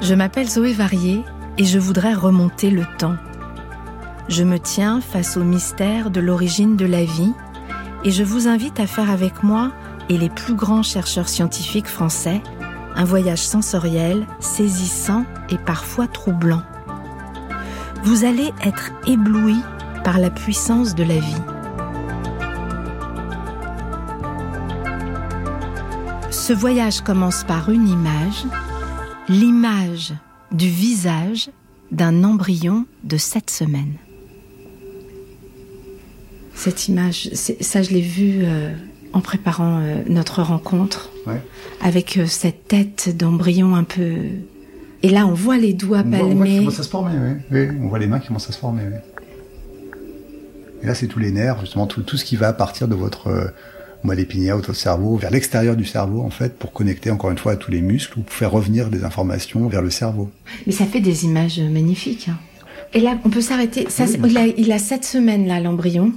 Je m'appelle Zoé Varier et je voudrais remonter le temps. Je me tiens face au mystère de l'origine de la vie et je vous invite à faire avec moi et les plus grands chercheurs scientifiques français un voyage sensoriel, saisissant et parfois troublant. Vous allez être ébloui par la puissance de la vie. Ce voyage commence par une image, l'image du visage d'un embryon de sept semaines. Cette image, ça je l'ai vue euh, en préparant euh, notre rencontre, Ouais. avec euh, cette tête d'embryon un peu... Et là on voit les doigts On voit, on voit qu'il palmés. commence à se former, oui. oui. On voit les mains qui commencent à se former, oui. Et là, c'est tous les nerfs, justement, tout, tout ce qui va partir de votre euh, moelle épinière, votre cerveau, vers l'extérieur du cerveau, en fait, pour connecter encore une fois à tous les muscles ou pour faire revenir des informations vers le cerveau. Mais ça fait des images magnifiques. hein. Et là on peut s'arrêter. Ça, Oui, il, a, il a sept semaines là l'embryon.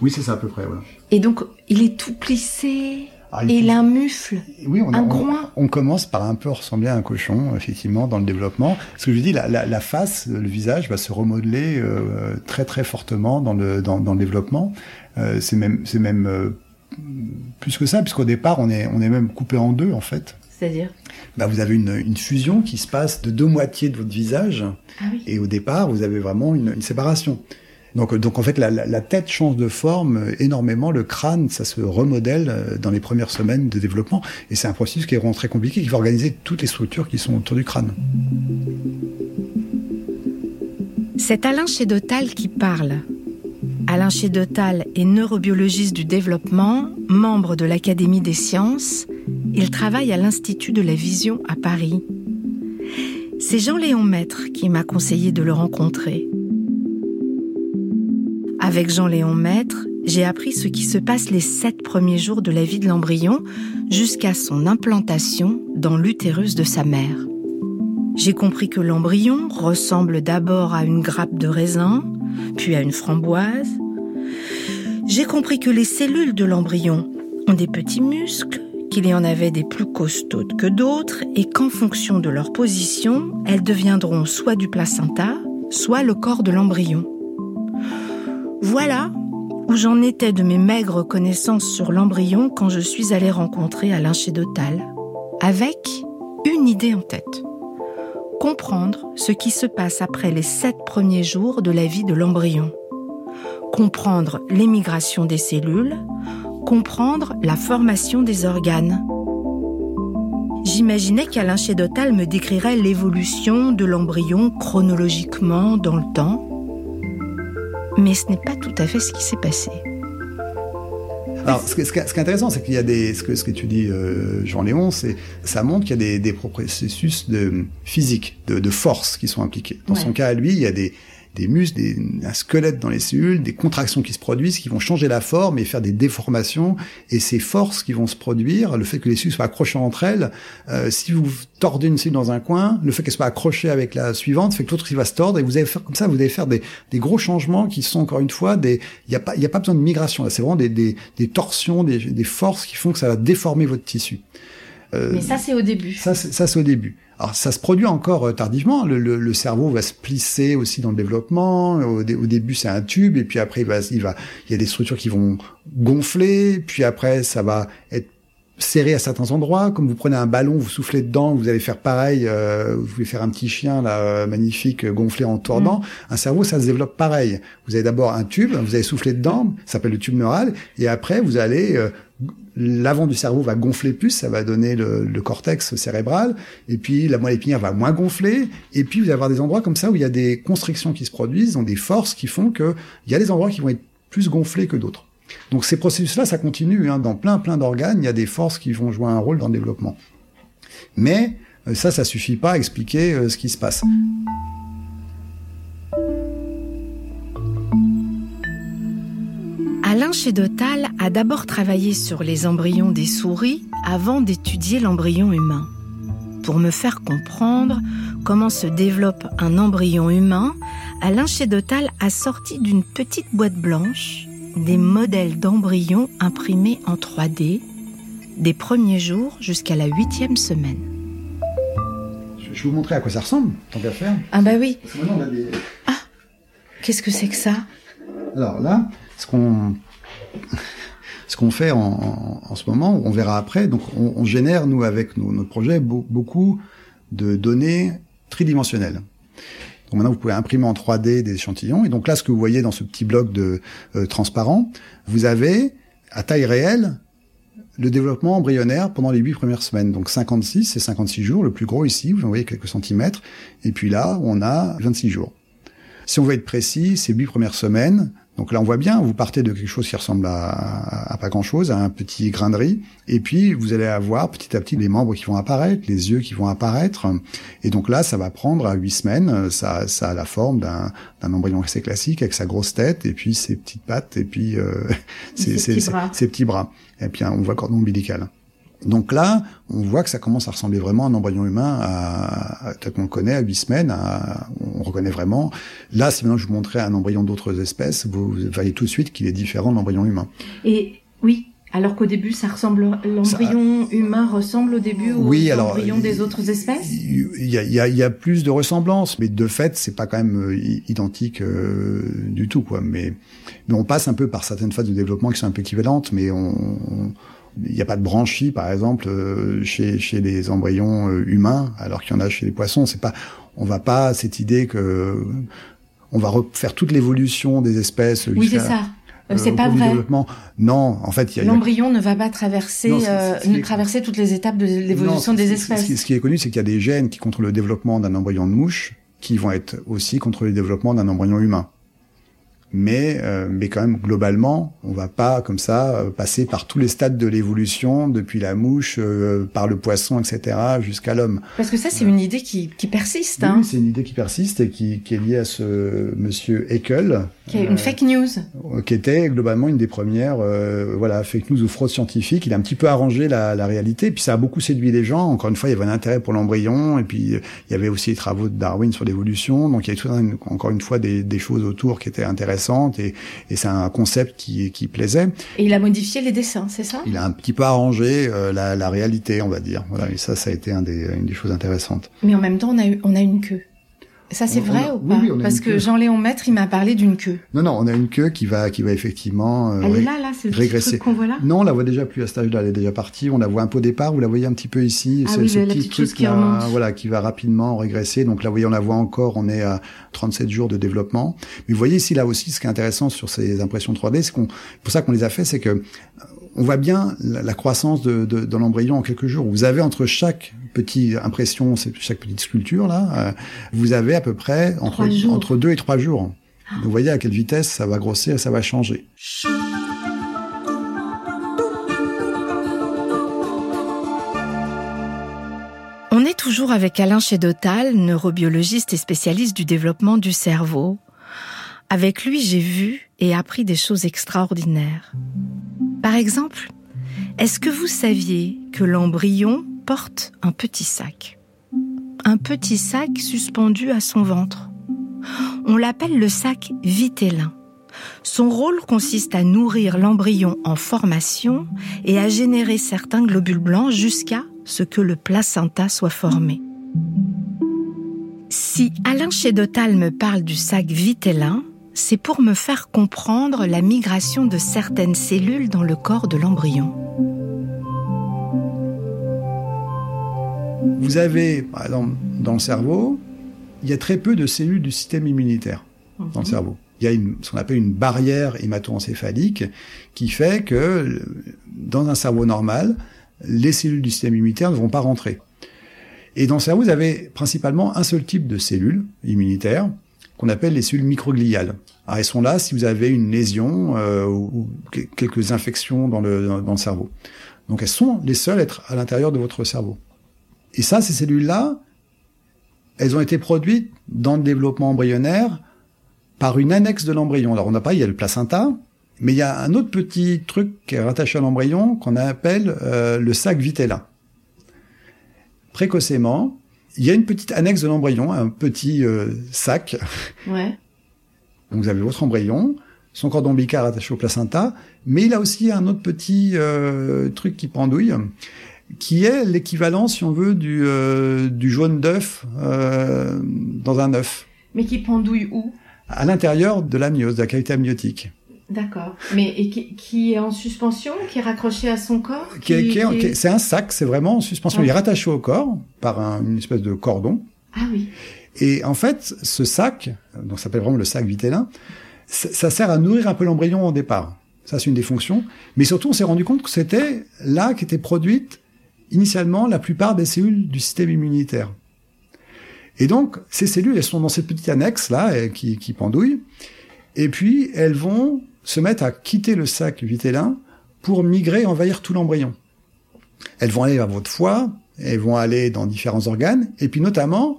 Oui, c'est ça à peu près, voilà. Et donc il est tout plissé. Ah, et il a un mufle. Oui, on, Un on- groin. on commence par un peu ressembler à un cochon, effectivement, dans le développement. Ce que je dis, la, la, la face, le visage va se remodeler euh, très très fortement dans le dans, dans le développement. Euh, c'est même c'est même euh, plus que ça, puisqu'au départ, on est on est même coupé en deux en fait. C'est-à-dire? Bah, vous avez une, une fusion qui se passe de deux moitiés de votre visage, Ah oui. et au départ, vous avez vraiment une, une séparation. Donc, donc en fait, la, la, tête change de forme énormément, le crâne, ça se remodèle euh, dans les premières semaines de développement, et c'est un processus qui est vraiment très compliqué, qui va organiser toutes les structures qui sont autour du crâne. C'est Alain Chédotal qui parle. Alain Chédotal est neurobiologiste du développement, membre de l'Académie des sciences. Il travaille à l'Institut de la vision à Paris. C'est Jean-Léon Maître qui m'a conseillé de le rencontrer. Avec Jean-Léon Maître, j'ai appris ce qui se passe les sept premiers jours de la vie de l'embryon jusqu'à son implantation dans l'utérus de sa mère. J'ai compris que l'embryon ressemble d'abord à une grappe de raisin, puis à une framboise. J'ai compris que les cellules de l'embryon ont des petits muscles, qu'il y en avait des plus costaudes que d'autres, et qu'en fonction de leur position, elles deviendront soit du placenta, soit le corps de l'embryon. Voilà où j'en étais de mes maigres connaissances sur l'embryon quand je suis allée rencontrer Alain Chédotal, avec une idée en tête comprendre ce qui se passe après les sept premiers jours de la vie de l'embryon. Comprendre l'émigration des cellules, comprendre la formation des organes. J'imaginais qu'Alain Chédotal me décrirait l'évolution de l'embryon chronologiquement dans le temps. Mais ce n'est pas tout à fait ce qui s'est passé. Alors, ce, que- ce, qui est- intéressant, c'est qu'il y a des, ce que, ce que tu dis, euh, Jean-Léon, c'est, ça montre qu'il y a des, des processus de physique, de, de force qui sont impliqués. Dans Ouais. son cas à lui, il y a des, des muscles, des, un squelette dans les cellules, des contractions qui se produisent, qui vont changer la forme et faire des déformations. Et ces forces qui vont se produire, le fait que les cellules soient accrochées entre elles, euh, si vous tordez une cellule dans un coin, le fait qu'elle soit accrochée avec la suivante fait que l'autre va se tordre et vous allez faire comme ça, vous allez faire des, des gros changements qui sont encore une fois des, il n'y a pas, il y a pas besoin de migration. là. C'est vraiment des, des, des torsions, des, des forces qui font que ça va déformer votre tissu. Euh, Mais ça, c'est au début. ça, c'est- ça c'est au début. Alors ça se produit encore euh, tardivement. Le, le- le cerveau va se plisser aussi dans le développement. Au, dé- au début c'est un tube et puis après il va, il va, il y a des structures qui vont gonfler. Puis après ça va être serré à certains endroits. Comme vous prenez un ballon, vous soufflez dedans, vous allez faire pareil. Euh, vous pouvez faire un petit chien là euh, magnifique gonflé en tordant. Mm. Un cerveau, ça se développe pareil. Vous avez d'abord un tube, vous allez souffler dedans, ça s'appelle le tube neural, et après vous allez euh, l'avant du cerveau va gonfler plus, ça va donner le, le, cortex cérébral, et puis la moelle épinière va moins gonfler, et puis vous allez avoir des endroits comme ça où il y a des constrictions qui se produisent, donc des forces qui font que il y a des endroits qui vont être plus gonflés que d'autres. Donc ces processus-là, ça continue. Hein. Dans plein plein d'organes, il y a des forces qui vont jouer un rôle dans le développement. Mais euh, ça, ça suffit pas à expliquer euh, ce qui se passe. Alain Chédotal a d'abord travaillé sur les embryons des souris avant d'étudier l'embryon humain. Pour me faire comprendre comment se développe un embryon humain, Alain Chédotal a sorti d'une petite boîte blanche des modèles d'embryons imprimés en 3D des premiers jours jusqu'à la huitième semaine. Je vais vous montrer à quoi ça ressemble, tant qu'à faire. Ah bah oui. Ah, qu'est-ce que c'est que ça? Alors là, ce qu'on ce qu'on fait en, en, ce moment, on verra après. Donc, on, on génère nous avec nos, notre projet beaucoup de données tridimensionnelles. Donc maintenant, vous pouvez imprimer en 3D des échantillons. Et donc là, ce que vous voyez dans ce petit bloc de euh, transparent, vous avez à taille réelle le développement embryonnaire pendant les huit premières semaines. Donc 56, c'est 56 jours. Le plus gros ici, vous en voyez quelques centimètres. Et puis là, on a 26 jours. Si on veut être précis, ces huit premières semaines, donc là, on voit bien, vous partez de quelque chose qui ressemble à, pas grand-chose, à un petit grain de riz, et puis vous allez avoir petit à petit les membres qui vont apparaître, les yeux qui vont apparaître, et donc là, ça va prendre à huit semaines, ça, ça a la forme d'un, embryon assez classique avec sa grosse tête, et puis ses petites pattes, et puis euh, ses, ses, petits bras, et puis on voit cordon ombilical. Donc là, on voit que ça commence à ressembler vraiment à un embryon humain, à, tel qu'on le connaît, à huit semaines. on reconnaît vraiment. Là, si maintenant je vous montrais un embryon d'autres espèces, vous voyez tout de suite qu'il est différent de l'embryon humain. Et oui, alors qu'au début, ça ressemble, l'embryon humain ressemble au début au oui, embryon des autres espèces? Il y a, y, a, y a, plus de ressemblances, mais de fait, c'est pas quand même euh, identique euh, du tout, quoi. Mais, mais on passe un peu par certaines phases de développement qui sont un peu équivalentes, mais on il n'y a pas de branchie, par exemple, euh, chez, chez les embryons euh, humains, alors qu'il y en a chez les poissons. C'est pas, on va pas cette idée que on va refaire toute l'évolution des espèces. Oui, c'est ça. Euh, c'est pas vrai. Non, en fait, l'embryon ne va pas traverser, ne traverser toutes les étapes de l'évolution des espèces. Ce qui, est connu, c'est qu'il y a des gènes qui contrôlent le développement d'un embryon de mouche, qui vont être aussi contre le développement d'un embryon humain mais euh, mais quand même globalement, on va pas comme ça euh, passer par tous les stades de l'évolution depuis la mouche, euh, par le poisson, etc. jusqu'à l'homme. Parce que ça, c'est une idée qui, qui persiste. Hein. Oui, c'est une idée qui persiste et qui, qui est liée à ce monsieur Haeckel. Qui est une fake news. Qui était globalement une des premières, voilà, fake news ou fraude scientifique. Il a un petit peu arrangé la, la réalité, puis ça a beaucoup séduit les gens. Encore une fois, il y avait un intérêt pour l'embryon, et puis il y avait aussi les travaux de Darwin sur l'évolution. Donc il y a tout encore une fois des, des choses autour qui étaient intéressantes et, c'est un concept qui, qui plaisait. Et il a modifié les dessins, c'est ça? Il a un petit peu arrangé euh, la, la, réalité, on va dire. Voilà, et ça, ça a été un des, une des choses intéressantes. Mais en même temps, on a, on a une queue. Ça c'est vrai ou pas Parce que Jean-Léon Maître, il m'a parlé d'une queue. Non, non, on a une queue qui va, qui va effectivement euh, Elle est là, là, c'est le régresser. qu'on voit là. Non, on la voit déjà plus à cet âge-là. Elle est déjà partie. On la voit un peu au départ. Vous la voyez un petit peu ici. Ah oui, ce petit truc qui voilà, qui va rapidement régresser. Donc là, vous voyez, on la voit encore. On est à 37 jours de développement. Mais vous voyez ici, là aussi, ce qui est intéressant sur ces impressions 3D, c'est qu'on, pour ça qu'on les a fait, c'est que on voit bien la, croissance de, de, l'embryon en quelques jours. Vous avez entre chaque petite impression, chaque petite sculpture là, euh, vous avez à peu près entre, entre deux et trois jours. Ah. Vous voyez à quelle vitesse ça va grossir et ça va changer. On est toujours avec Alain Chédotal, neurobiologiste et spécialiste du développement du cerveau. Avec lui, j'ai vu et appris des choses extraordinaires. Par exemple, est-ce que vous saviez que l'embryon porte un petit sac Un petit sac suspendu à son ventre. On l'appelle le sac vitellin. Son rôle consiste à nourrir l'embryon en formation et à générer certains globules blancs jusqu'à ce que le placenta soit formé. Si Alain Chédotal me parle du sac vitellin, c'est pour me faire comprendre la migration de certaines cellules dans le corps de l'embryon. Vous avez, par exemple, dans le cerveau, il y a très peu de cellules du système immunitaire dans le cerveau. Il y a une, ce qu'on appelle une barrière hémato-encéphalique qui fait que dans un cerveau normal, les cellules du système immunitaire ne vont pas rentrer. Et dans le cerveau, vous avez principalement un seul type de cellules immunitaires qu'on appelle les cellules microgliales. Alors, elles sont là si vous avez une lésion euh, ou, quelques infections dans le, dans le cerveau. Donc elles sont les seules à être à l'intérieur de votre cerveau. Et ça, ces cellules-là, elles ont été produites dans le développement embryonnaire par une annexe de l'embryon. Alors on n'a pas, il y a le placenta, mais il y a un autre petit truc qui est rattaché à l'embryon qu'on appelle euh, le sac vitellin. Précocement, il y a une petite annexe de l'embryon, un petit euh, sac. Ouais. Donc vous avez votre embryon, son cordon ombilical attaché au placenta, mais il a aussi un autre petit euh, truc qui pendouille, qui est l'équivalent, si on veut, du, euh, du jaune d'œuf euh, dans un œuf. Mais qui pendouille où? À l'intérieur de l'amniose, de la cavité amniotique. D'accord. Mais et qui, qui, est en suspension, qui est raccroché à son corps qui, qui, qui est... C'est un sac, c'est vraiment en suspension. Ah. Il est rattaché au corps par un, une espèce de cordon. Ah oui. Et en fait, ce sac, donc ça s'appelle vraiment le sac vitellin, ça sert à nourrir un peu l'embryon au départ. Ça, c'est une des fonctions. Mais surtout, on s'est rendu compte que c'était là qu'étaient produites initialement la plupart des cellules du système immunitaire. Et donc, ces cellules, elles sont dans cette petite annexe là, qui, qui pendouille. Et puis, elles vont se mettre à quitter le sac vitellin pour migrer, envahir tout l'embryon. Elles vont aller vers votre foie, elles vont aller dans différents organes, et puis notamment,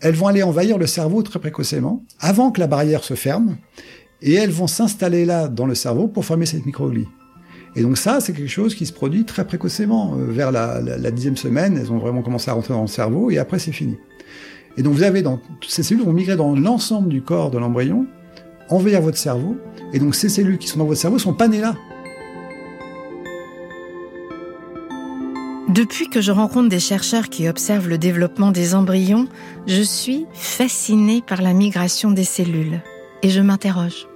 elles vont aller envahir le cerveau très précocement, avant que la barrière se ferme, et elles vont s'installer là dans le cerveau pour former cette microglie. Et donc ça, c'est quelque chose qui se produit très précocement. Euh, vers la, dixième semaine, elles ont vraiment commencé à rentrer dans le cerveau, et après c'est fini. Et donc vous avez dans ces cellules vont migrer dans l'ensemble du corps de l'embryon, envahir votre cerveau, et donc ces cellules qui sont dans votre cerveau sont pas nées là. Depuis que je rencontre des chercheurs qui observent le développement des embryons, je suis fascinée par la migration des cellules. Et je m'interroge.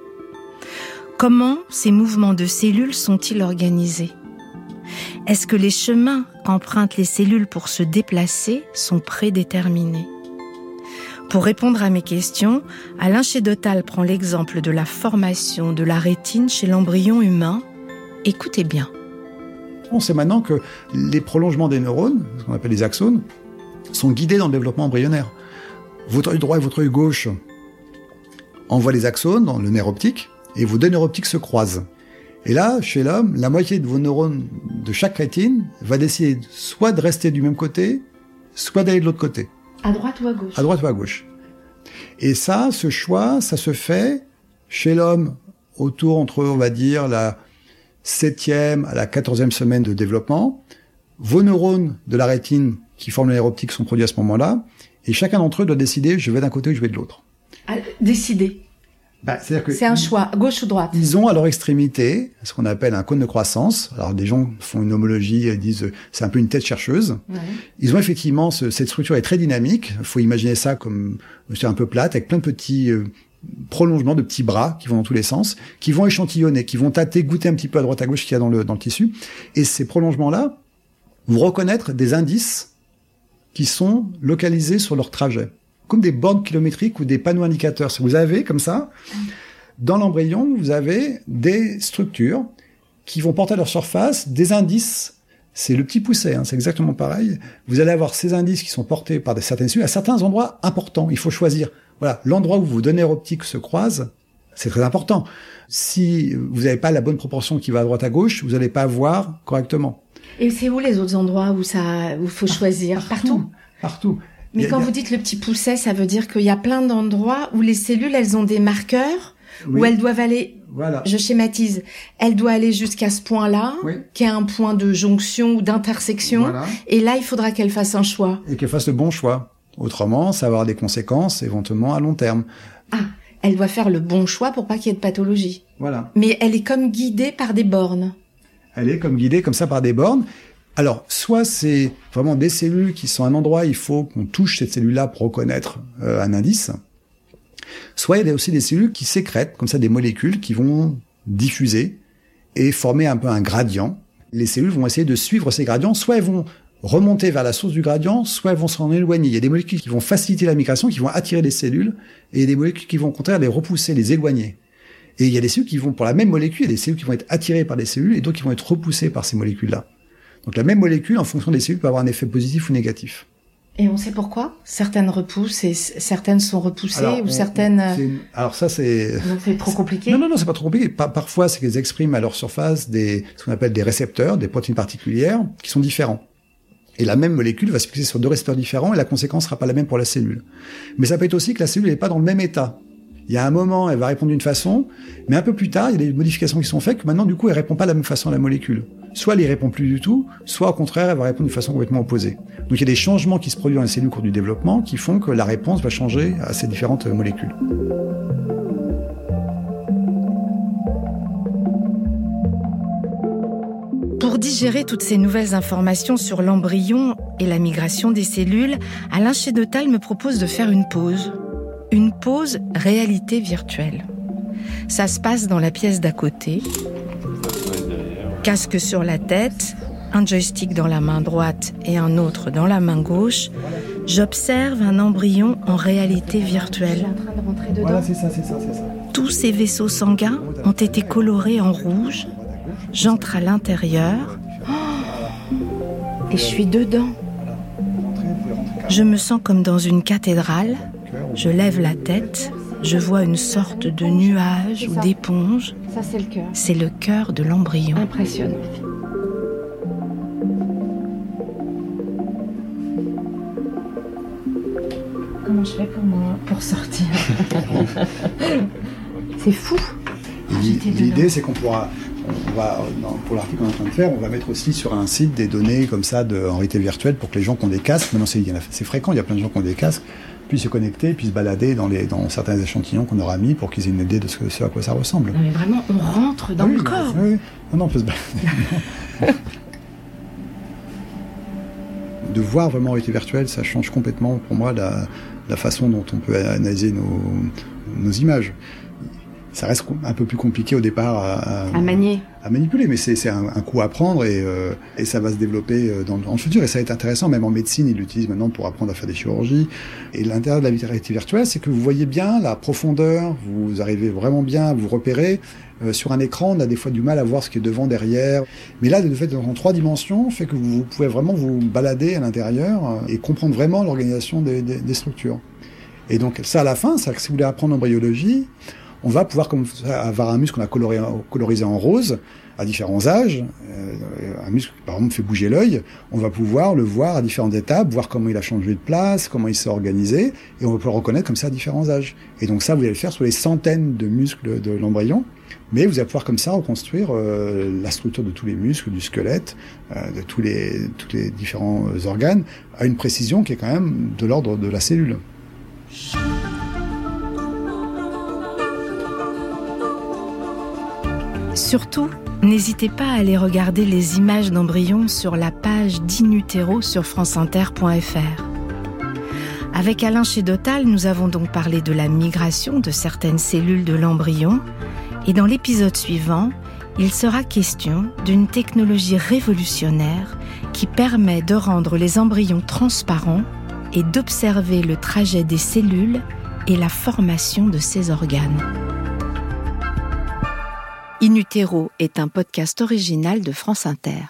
Comment ces mouvements de cellules sont-ils organisés? Est-ce que les chemins qu'empruntent les cellules pour se déplacer sont prédéterminés? Pour répondre à mes questions, Alain Chédotal prend l'exemple de la formation de la rétine chez l'embryon humain. Écoutez bien. On sait maintenant que les prolongements des neurones, ce qu'on appelle les axones, sont guidés dans le développement embryonnaire. Votre œil droit et votre œil gauche envoient les axones dans le nerf optique, et vos deux neurones optiques se croisent. Et là, chez l'homme, la moitié de vos neurones de chaque rétine va décider soit de rester du même côté, soit d'aller de l'autre côté. À droite ou à gauche? À droite ou à gauche. Et ça, ce choix, ça se fait chez l'homme autour entre, on va dire, la septième à la quatorzième semaine de développement. Vos neurones de la rétine qui forment le nerf optique sont produits à ce moment-là, et chacun d'entre eux doit décider, je vais d'un côté ou je vais de l'autre. Décider. Bah, c'est un choix, gauche ou droite. Ils ont à leur extrémité ce qu'on appelle un cône de croissance. Alors des gens font une homologie, ils disent c'est un peu une tête chercheuse. Ouais. Ils ont effectivement ce, cette structure est très dynamique. Il faut imaginer ça comme c'est un peu plate avec plein de petits euh, prolongements de petits bras qui vont dans tous les sens, qui vont échantillonner, qui vont tâter, goûter un petit peu à droite à gauche qu'il y a dans le dans le tissu. Et ces prolongements là vont reconnaître des indices qui sont localisés sur leur trajet comme des bornes kilométriques ou des panneaux indicateurs. Vous avez comme ça, dans l'embryon, vous avez des structures qui vont porter à leur surface des indices. C'est le petit pousset, hein, c'est exactement pareil. Vous allez avoir ces indices qui sont portés par des certaines cellules à certains endroits importants. Il faut choisir. Voilà, l'endroit où vos données optiques se croisent, c'est très important. Si vous n'avez pas la bonne proportion qui va à droite à gauche, vous n'allez pas voir correctement. Et c'est où les autres endroits où ça, où il faut choisir? Partout? Partout. Mais quand vous dites le petit pousset, ça veut dire qu'il y a plein d'endroits où les cellules, elles ont des marqueurs, oui. où elles doivent aller, voilà. je schématise, elles doivent aller jusqu'à ce point-là, oui. qui est un point de jonction ou d'intersection, voilà. et là, il faudra qu'elles fassent un choix. Et qu'elles fassent le bon choix. Autrement, ça va avoir des conséquences éventuellement à long terme. Ah, elle doit faire le bon choix pour pas qu'il y ait de pathologie. Voilà. Mais elle est comme guidée par des bornes. Elle est comme guidée comme ça par des bornes. Alors, soit c'est vraiment des cellules qui sont à un endroit, il faut qu'on touche cette cellule-là pour reconnaître euh, un indice. Soit il y a aussi des cellules qui sécrètent, comme ça, des molécules qui vont diffuser et former un peu un gradient. Les cellules vont essayer de suivre ces gradients, soit elles vont remonter vers la source du gradient, soit elles vont s'en éloigner. Il y a des molécules qui vont faciliter la migration, qui vont attirer les cellules, et il y a des molécules qui vont au contraire les repousser, les éloigner. Et il y a des cellules qui vont, pour la même molécule, il y a des cellules qui vont être attirées par des cellules et d'autres qui vont être repoussées par ces molécules-là. Donc la même molécule, en fonction des cellules, peut avoir un effet positif ou négatif. Et on sait pourquoi? Certaines repoussent et certaines sont repoussées ou certaines. Euh, alors ça c'est. Donc c'est trop compliqué? Non non non c'est pas trop compliqué. parfois c'est qu'elles expriment à leur surface des ce qu'on appelle des récepteurs, des protéines particulières qui sont différents. Et la même molécule va se fixer sur deux récepteurs différents et la conséquence sera pas la même pour la cellule. Mais ça peut être aussi que la cellule n'est pas dans le même état. Il y a un moment, elle va répondre d'une façon, mais un peu plus tard, il y a des modifications qui sont faites que maintenant, du coup, elle répond pas de la même façon à la molécule. Soit elle y répond plus du tout, soit au contraire, elle va répondre d'une façon complètement opposée. Donc il y a des changements qui se produisent dans la cellule au cours du développement qui font que la réponse va changer à ces différentes molécules. Pour digérer toutes ces nouvelles informations sur l'embryon et la migration des cellules, Alain Chédotal me propose de faire une pause une pause réalité virtuelle. Ça se passe dans la pièce d'à côté. Casque sur la tête, un joystick dans la main droite et un autre dans la main gauche. J'observe un embryon en réalité virtuelle. Tous ces vaisseaux sanguins ont été colorés en rouge. J'entre à l'intérieur. et je suis dedans. Je me sens comme dans une cathédrale je lève la tête, je vois une sorte de nuage ou d'éponge. Ça, c'est le cœur. C'est le cœur de l'embryon. Impressionnant. Comment je fais pour, moi, pour sortir C'est fou. L'idée, c'est qu'on pourra, on va, pour l'article qu'on est en train de faire, on va mettre aussi sur un site des données comme ça de, en réalité virtuelle pour que les gens qui ont des casques, maintenant c'est fréquent, il y a plein de gens qui ont des casques, puissent se connecter, puissent se balader dans, les, dans certains échantillons qu'on aura mis pour qu'ils aient une idée de ce, à quoi ça ressemble. mais vraiment, on rentre dans le corps. Oui, non, non, on peut se balader. de voir vraiment réalité virtuelle, ça change complètement pour moi la, la façon dont on peut analyser nos, nos images ça reste un peu plus compliqué au départ à, à, manier. À manipuler, mais c'est un, un, coup à prendre et, euh, et ça va se développer euh, dans, dans, le futur. Et ça va être intéressant, même en médecine, ils l'utilisent maintenant pour apprendre à faire des chirurgies. Et l'intérêt de la réalité virtuelle, c'est que vous voyez bien la profondeur, vous arrivez vraiment bien à vous repérer. Euh, sur un écran, on a des fois du mal à voir ce qui est devant, derrière. Mais là, de fait, en trois dimensions, fait que vous pouvez vraiment vous balader à l'intérieur et comprendre vraiment l'organisation des, des, des structures. Et donc ça, à la fin, ça, si vous voulez apprendre en embryologie, on va pouvoir comme avoir un muscle qu'on a coloré, colorisé en rose à différents âges. Euh, un muscle qui, par exemple, fait bouger l'œil. On va pouvoir le voir à différentes étapes, voir comment il a changé de place, comment il s'est organisé, et on va pouvoir le reconnaître comme ça à différents âges. Et donc ça, vous allez le faire sur les centaines de muscles de l'embryon. Mais vous allez pouvoir comme ça reconstruire euh, la structure de tous les muscles, du squelette, euh, de tous les, tous les différents organes, à une précision qui est quand même de l'ordre de la cellule. Surtout, n'hésitez pas à aller regarder les images d'embryons sur la page d'Inutero sur franceinter.fr. Avec Alain Chédotal, nous avons donc parlé de la migration de certaines cellules de l'embryon et dans l'épisode suivant, il sera question d'une technologie révolutionnaire qui permet de rendre les embryons transparents et d'observer le trajet des cellules et la formation de ces organes. Inutero est un podcast original de France Inter.